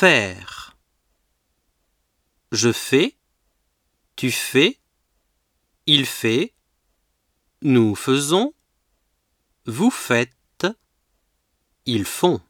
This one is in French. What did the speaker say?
Faire. Je fais. Tu fais. Il fait. Nous faisons. Vous faites. Ils font.